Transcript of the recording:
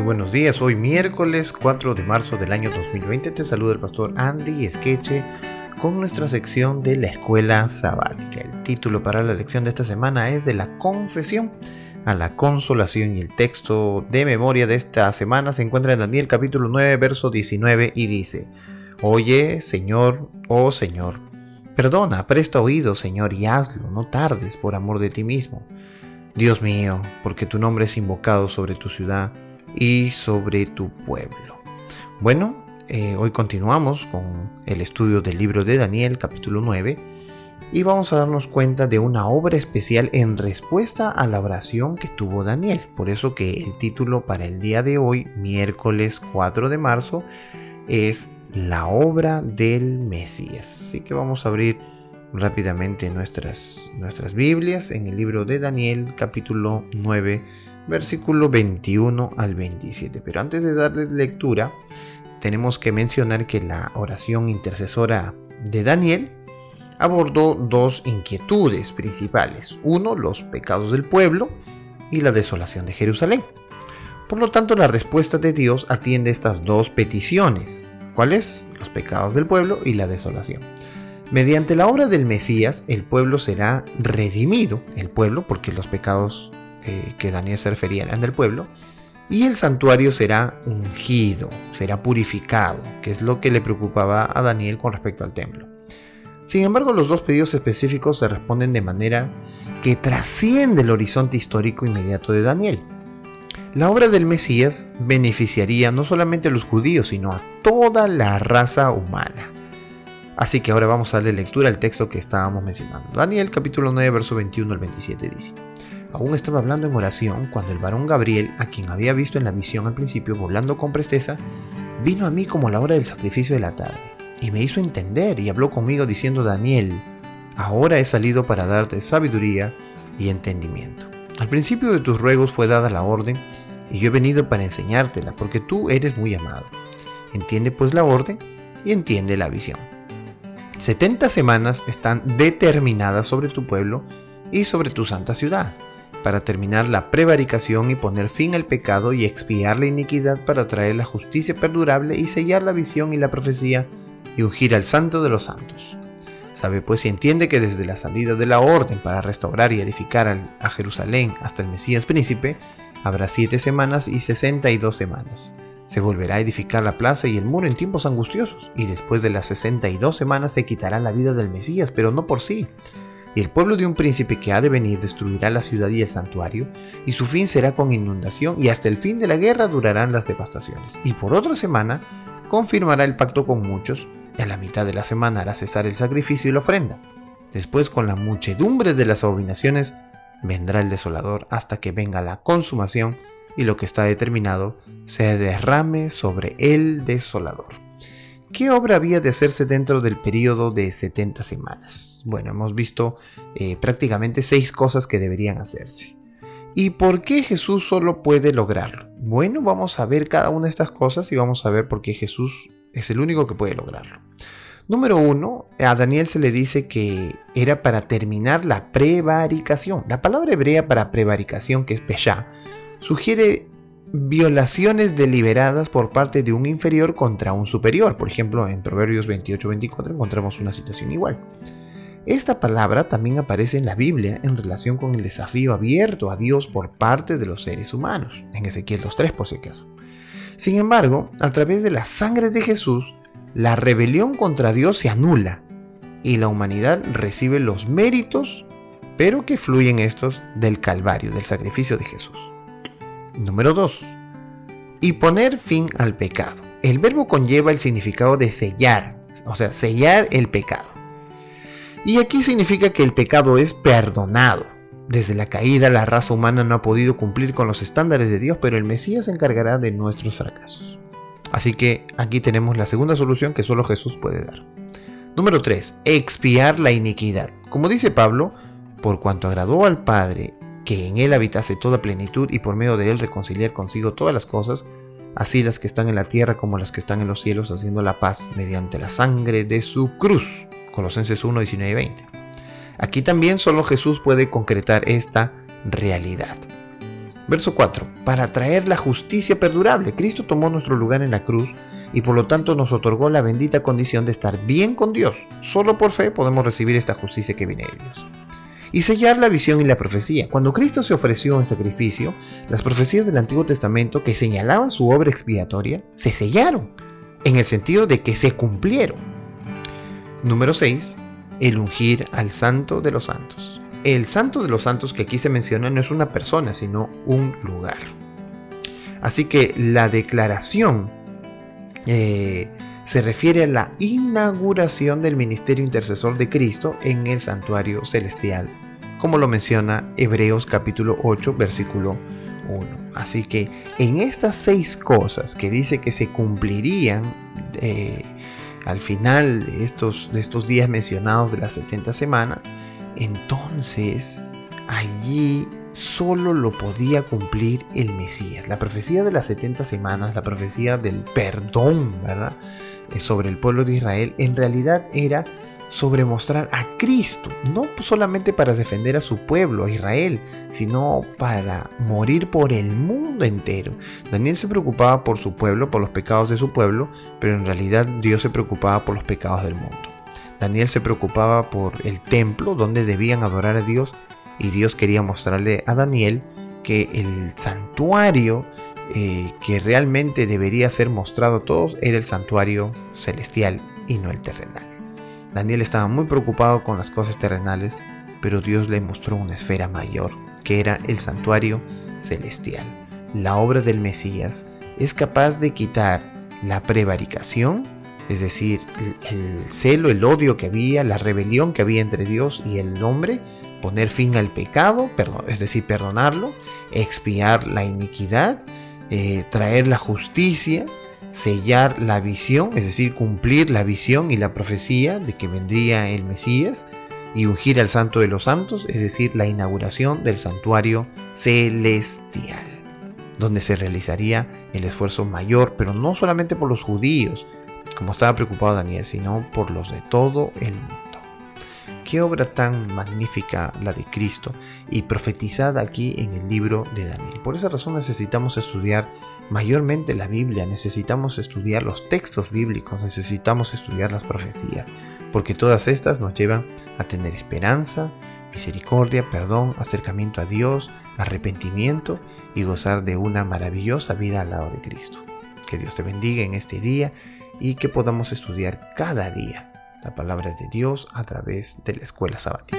Muy buenos días, hoy miércoles 4 de marzo del año 2020 te saluda el pastor Andy Esqueche con nuestra sección de la escuela sabática. El título para la lección de esta semana es de la confesión a la consolación y el texto de memoria de esta semana se encuentra en Daniel capítulo 9 verso 19 y dice, Oye, Señor, oh Señor, perdona, presta oído, Señor, y hazlo, no tardes por amor de ti mismo. Dios mío, porque tu nombre es invocado sobre tu ciudad y sobre tu pueblo. Bueno, eh, hoy continuamos con el estudio del libro de Daniel capítulo 9 y vamos a darnos cuenta de una obra especial en respuesta a la oración que tuvo Daniel. Por eso que el título para el día de hoy, miércoles 4 de marzo, es la obra del Mesías. Así que vamos a abrir rápidamente nuestras, nuestras Biblias en el libro de Daniel capítulo 9 versículo 21 al 27. Pero antes de darle lectura, tenemos que mencionar que la oración intercesora de Daniel abordó dos inquietudes principales. Uno, los pecados del pueblo y la desolación de Jerusalén. Por lo tanto, la respuesta de Dios atiende estas dos peticiones. ¿Cuáles? Los pecados del pueblo y la desolación. Mediante la obra del Mesías, el pueblo será redimido, el pueblo, porque los pecados eh, que Daniel se eran del pueblo, y el santuario será ungido, será purificado, que es lo que le preocupaba a Daniel con respecto al templo. Sin embargo, los dos pedidos específicos se responden de manera que trasciende el horizonte histórico inmediato de Daniel. La obra del Mesías beneficiaría no solamente a los judíos, sino a toda la raza humana. Así que ahora vamos a darle lectura al texto que estábamos mencionando. Daniel capítulo 9, verso 21 al 27 dice. Aún estaba hablando en oración cuando el varón Gabriel, a quien había visto en la visión al principio volando con presteza, vino a mí como a la hora del sacrificio de la tarde, y me hizo entender y habló conmigo diciendo, Daniel, ahora he salido para darte sabiduría y entendimiento. Al principio de tus ruegos fue dada la orden, y yo he venido para enseñártela, porque tú eres muy amado. Entiende pues la orden y entiende la visión. 70 semanas están determinadas sobre tu pueblo y sobre tu santa ciudad para terminar la prevaricación y poner fin al pecado y expiar la iniquidad para traer la justicia perdurable y sellar la visión y la profecía y ungir al santo de los santos. Sabe pues y entiende que desde la salida de la orden para restaurar y edificar a Jerusalén hasta el Mesías príncipe, habrá siete semanas y sesenta y dos semanas. Se volverá a edificar la plaza y el muro en tiempos angustiosos, y después de las sesenta y dos semanas se quitará la vida del Mesías, pero no por sí, y el pueblo de un príncipe que ha de venir destruirá la ciudad y el santuario, y su fin será con inundación, y hasta el fin de la guerra durarán las devastaciones. Y por otra semana confirmará el pacto con muchos, y a la mitad de la semana hará cesar el sacrificio y la ofrenda. Después, con la muchedumbre de las abominaciones, vendrá el desolador hasta que venga la consumación y lo que está determinado se derrame sobre el desolador. ¿Qué obra había de hacerse dentro del periodo de 70 semanas? Bueno, hemos visto eh, prácticamente seis cosas que deberían hacerse. ¿Y por qué Jesús solo puede lograrlo? Bueno, vamos a ver cada una de estas cosas y vamos a ver por qué Jesús es el único que puede lograrlo. Número uno, a Daniel se le dice que era para terminar la prevaricación. La palabra hebrea para prevaricación, que es pesha, sugiere violaciones deliberadas por parte de un inferior contra un superior. Por ejemplo, en Proverbios 28-24 encontramos una situación igual. Esta palabra también aparece en la Biblia en relación con el desafío abierto a Dios por parte de los seres humanos, en Ezequiel 2.3 por si acaso. Sin embargo, a través de la sangre de Jesús, la rebelión contra Dios se anula y la humanidad recibe los méritos, pero que fluyen estos del Calvario, del sacrificio de Jesús. Número 2. Y poner fin al pecado. El verbo conlleva el significado de sellar, o sea, sellar el pecado. Y aquí significa que el pecado es perdonado. Desde la caída la raza humana no ha podido cumplir con los estándares de Dios, pero el Mesías se encargará de nuestros fracasos. Así que aquí tenemos la segunda solución que solo Jesús puede dar. Número 3. Expiar la iniquidad. Como dice Pablo, por cuanto agradó al Padre que en él habitase toda plenitud y por medio de él reconciliar consigo todas las cosas, así las que están en la tierra como las que están en los cielos, haciendo la paz mediante la sangre de su cruz. Colosenses 1, 19 y 20. Aquí también solo Jesús puede concretar esta realidad. Verso 4. Para traer la justicia perdurable. Cristo tomó nuestro lugar en la cruz y por lo tanto nos otorgó la bendita condición de estar bien con Dios. Solo por fe podemos recibir esta justicia que viene de Dios. Y sellar la visión y la profecía. Cuando Cristo se ofreció en sacrificio, las profecías del Antiguo Testamento que señalaban su obra expiatoria se sellaron, en el sentido de que se cumplieron. Número 6. El ungir al santo de los santos. El santo de los santos que aquí se menciona no es una persona, sino un lugar. Así que la declaración eh, se refiere a la inauguración del ministerio intercesor de Cristo en el santuario celestial, como lo menciona Hebreos capítulo 8, versículo 1. Así que en estas seis cosas que dice que se cumplirían eh, al final de estos, de estos días mencionados de las 70 semanas, entonces allí solo lo podía cumplir el Mesías. La profecía de las 70 semanas, la profecía del perdón, ¿verdad? Eh, sobre el pueblo de Israel, en realidad era sobre mostrar a Cristo, no solamente para defender a su pueblo, a Israel, sino para morir por el mundo entero. Daniel se preocupaba por su pueblo, por los pecados de su pueblo, pero en realidad Dios se preocupaba por los pecados del mundo. Daniel se preocupaba por el templo donde debían adorar a Dios y Dios quería mostrarle a Daniel que el santuario eh, que realmente debería ser mostrado a todos era el santuario celestial y no el terrenal. Daniel estaba muy preocupado con las cosas terrenales, pero Dios le mostró una esfera mayor, que era el santuario celestial. La obra del Mesías es capaz de quitar la prevaricación, es decir, el celo, el odio que había, la rebelión que había entre Dios y el hombre, poner fin al pecado, es decir, perdonarlo, expiar la iniquidad, eh, traer la justicia, sellar la visión, es decir, cumplir la visión y la profecía de que vendría el Mesías, y ungir al Santo de los Santos, es decir, la inauguración del santuario celestial, donde se realizaría el esfuerzo mayor, pero no solamente por los judíos, como estaba preocupado Daniel, sino por los de todo el mundo. Qué obra tan magnífica la de Cristo y profetizada aquí en el libro de Daniel. Por esa razón necesitamos estudiar mayormente la Biblia, necesitamos estudiar los textos bíblicos, necesitamos estudiar las profecías, porque todas estas nos llevan a tener esperanza, misericordia, perdón, acercamiento a Dios, arrepentimiento y gozar de una maravillosa vida al lado de Cristo. Que Dios te bendiga en este día y que podamos estudiar cada día la palabra de Dios a través de la escuela sabática.